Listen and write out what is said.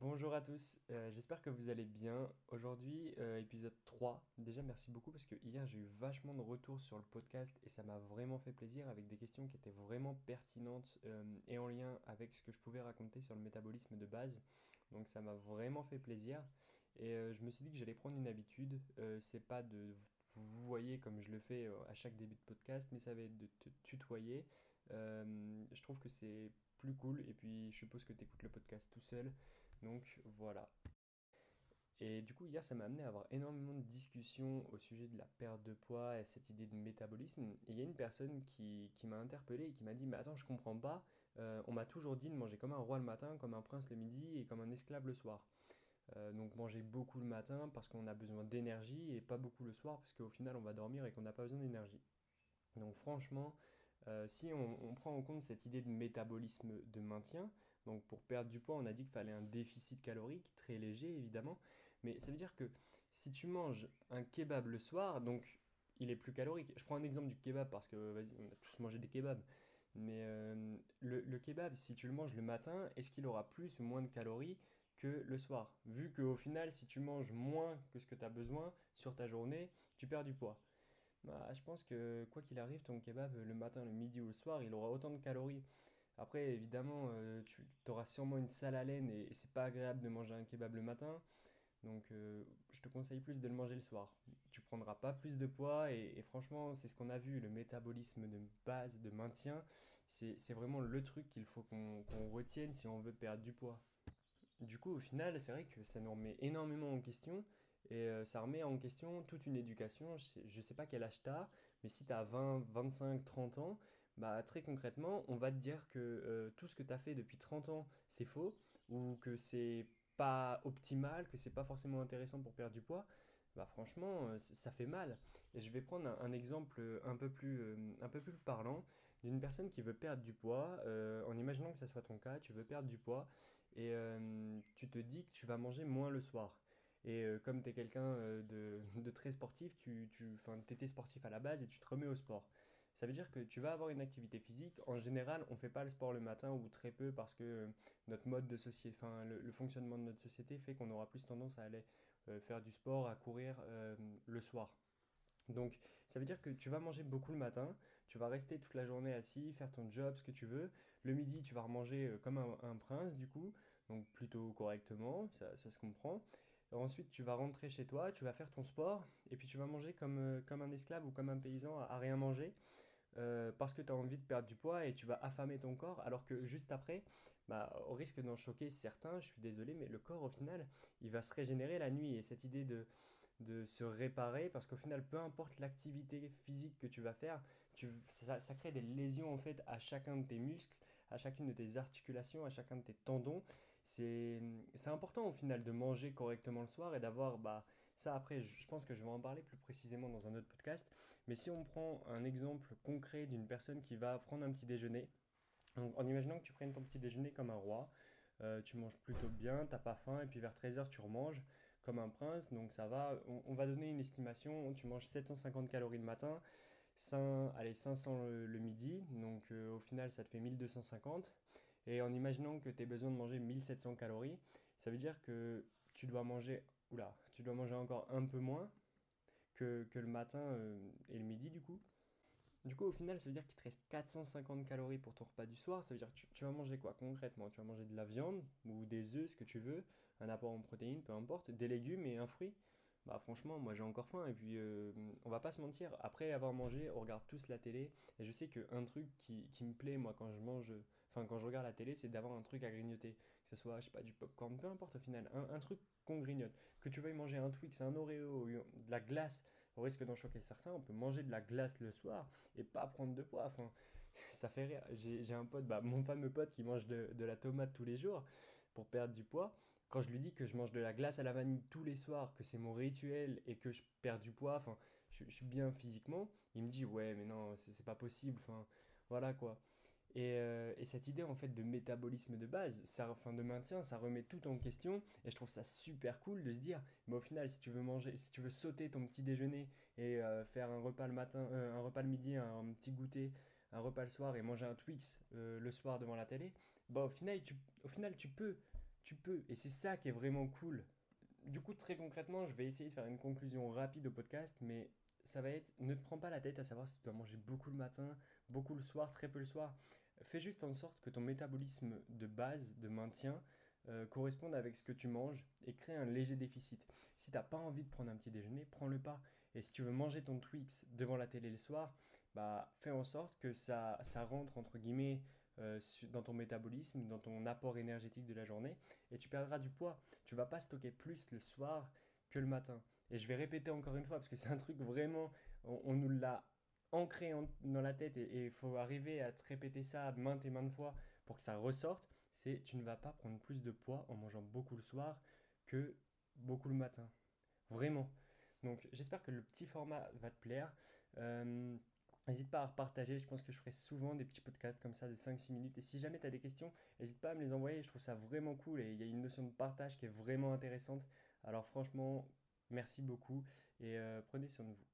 Bonjour à tous, euh, j'espère que vous allez bien. Aujourd'hui, euh, épisode 3. Déjà, merci beaucoup parce que hier j'ai eu vachement de retours sur le podcast et ça m'a vraiment fait plaisir avec des questions qui étaient vraiment pertinentes euh, et en lien avec ce que je pouvais raconter sur le métabolisme de base. Donc ça m'a vraiment fait plaisir et je me suis dit que j'allais prendre une habitude. c'est pas de vous voyez comme je le fais à chaque début de podcast, mais ça va être de te tutoyer. je trouve que c'est plus cool et puis je suppose que tu écoutes le podcast tout seul. Donc voilà. Et du coup, hier, ça m'a amené à avoir énormément de discussions au sujet de la perte de poids et cette idée de métabolisme. Et il y a une personne qui, qui m'a interpellé et qui m'a dit Mais attends, je comprends pas. Euh, on m'a toujours dit de manger comme un roi le matin, comme un prince le midi et comme un esclave le soir. Euh, donc manger beaucoup le matin parce qu'on a besoin d'énergie et pas beaucoup le soir parce qu'au final on va dormir et qu'on n'a pas besoin d'énergie. Donc franchement, euh, si on, prend en compte cette idée de métabolisme de maintien, donc pour perdre du poids, on a dit qu'il fallait un déficit calorique très léger évidemment, mais ça veut dire que si tu manges un kebab le soir, donc il est plus calorique. Je prends un exemple du kebab parce que vas-y, on a tous mangé des kebabs. Mais euh, le, le, kebab, si tu le manges le matin, est-ce qu'il aura plus ou moins de calories que le soir? Vu qu'au final, si tu manges moins que ce que tu as besoin sur ta journée, tu perds du poids. Bah, je pense que quoi qu'il arrive, ton kebab, le matin, le midi ou le soir, il aura autant de calories. Après, évidemment, euh, tu auras sûrement une sale haleine et, c'est pas agréable de manger un kebab le matin. Donc, euh, je te conseille plus de le manger le soir. Tu prendras pas plus de poids et, franchement, c'est ce qu'on a vu, le métabolisme de base, de maintien, c'est vraiment le truc qu'il faut qu'on retienne si on veut perdre du poids. Du coup, au final, c'est vrai que ça nous remet énormément en question et euh, ça remet en question toute une éducation. Je ne sais, pas quel âge tu as, mais si tu as 20, 25, 30 ans, bah, très concrètement, on va te dire que euh, tout ce que tu as fait depuis 30 ans, c'est faux, ou que c'est pas optimal, que c'est pas forcément intéressant pour perdre du poids. Bah franchement, euh, ça fait mal. Et je vais prendre un, exemple un peu plus, un peu plus parlant d'une personne qui veut perdre du poids, en imaginant que ça soit ton cas, tu veux perdre du poids, et tu te dis que tu vas manger moins le soir. Et euh, comme tu es quelqu'un euh, de, très sportif, tu, tu étais sportif à la base et tu te remets au sport. Ça veut dire que tu vas avoir une activité physique. En général, on ne fait pas le sport le matin ou très peu parce que euh, notre mode de société, enfin, le, fonctionnement de notre société fait qu'on aura plus tendance à aller faire du sport, à courir le soir. Donc ça veut dire que tu vas manger beaucoup le matin, tu vas rester toute la journée assis, faire ton job, ce que tu veux. Le midi, tu vas remanger comme un, prince du coup, donc plutôt correctement, ça, ça se comprend ensuite, tu vas rentrer chez toi, tu vas faire ton sport, et puis tu vas manger comme, euh, comme un esclave ou comme un paysan à, rien manger. Euh, parce que tu as envie de perdre du poids et tu vas affamer ton corps, alors que juste après, bah, au risque d'en choquer certains, je suis désolé, mais le corps au final, il va se régénérer la nuit. Et cette idée de, de se réparer parce qu'au final, peu importe l'activité physique que tu vas faire, tu, ça, ça, crée des lésions en fait à chacun de tes muscles, à chacune de tes articulations, à chacun de tes tendons. C'est important au final de manger correctement le soir et d'avoir, bah, ça après, je pense que je vais en parler plus précisément dans un autre podcast. Mais si on prend un exemple concret d'une personne qui va prendre un petit déjeuner, en imaginant que tu prennes ton petit déjeuner comme un roi, euh, tu manges plutôt bien, t'as pas faim, et puis vers 13h tu remanges comme un prince, donc ça va. On, va donner une estimation, tu manges 750 calories le matin, 5, allez, 500 le, midi, donc euh, au final ça te fait 1250. Et en imaginant que tu as besoin de manger 1700 calories, ça veut dire que tu dois manger, oula, tu dois manger encore un peu moins que, le matin euh, et le midi du coup. Du coup, au final, ça veut dire qu'il te reste 450 calories pour ton repas du soir. Ça veut dire que tu, vas manger quoi concrètement? Tu vas manger de la viande ou des œufs, ce que tu veux, un apport en protéines, peu importe, des légumes et un fruit? Bah franchement, moi j'ai encore faim et puis euh, on va pas se mentir, après avoir mangé, on regarde tous la télé et je sais qu'un truc qui, me plaît moi quand je mange, enfin quand je regarde la télé, c'est d'avoir un truc à grignoter, que ce soit, je sais pas, du popcorn, peu importe au final, un, truc qu'on grignote. Que tu veuilles manger un Twix, un Oreo, de la glace, au risque d'en choquer certains, on peut manger de la glace le soir et pas prendre de poids. Enfin, ça fait rire. J'ai un pote, bah, mon fameux pote qui mange de, de la tomate tous les jours pour perdre du poids quand je lui dis que je mange de la glace à la vanille tous les soirs, que c'est mon rituel et que je perds du poids, enfin, je, suis bien physiquement, il me dit ouais, mais non, c'est pas possible, enfin, voilà quoi. Et, euh, et, cette idée en fait de métabolisme de base, ça, enfin de maintien, ça remet tout en question et je trouve ça super cool de se dire, mais au final, si tu veux manger, si tu veux sauter ton petit déjeuner et euh, faire un repas le matin, euh, un repas le midi, un, petit goûter, un repas le soir et manger un Twix le soir devant la télé, bah au final, tu, au final tu peux tu peux. Et c'est ça qui est vraiment cool. Du coup, très concrètement, je vais essayer de faire une conclusion rapide au podcast, mais ça va être ne te prends pas la tête à savoir si tu dois manger beaucoup le matin, beaucoup le soir, très peu le soir. Fais juste en sorte que ton métabolisme de base, de maintien, euh, corresponde avec ce que tu manges et crée un léger déficit. Si tu n'as pas envie de prendre un petit déjeuner, prends-le pas. Et si tu veux manger ton Twix devant la télé le soir, bah, fais en sorte que ça, ça rentre entre guillemets euh, dans ton métabolisme, dans ton apport énergétique de la journée, et tu perdras du poids. Tu vas pas stocker plus le soir que le matin. Et je vais répéter encore une fois, parce que c'est un truc vraiment, on, nous l'a ancré dans la tête, et il faut arriver à te répéter ça maintes et maintes fois pour que ça ressorte, c'est tu ne vas pas prendre plus de poids en mangeant beaucoup le soir que beaucoup le matin. Vraiment. Donc j'espère que le petit format va te plaire. Euh, N'hésite pas à partager, je pense que je ferai souvent des petits podcasts comme ça de 5-6 minutes. Et si jamais tu as des questions, n'hésite pas à me les envoyer, je trouve ça vraiment cool et il y a une notion de partage qui est vraiment intéressante. Alors franchement, merci beaucoup et euh, prenez soin de vous.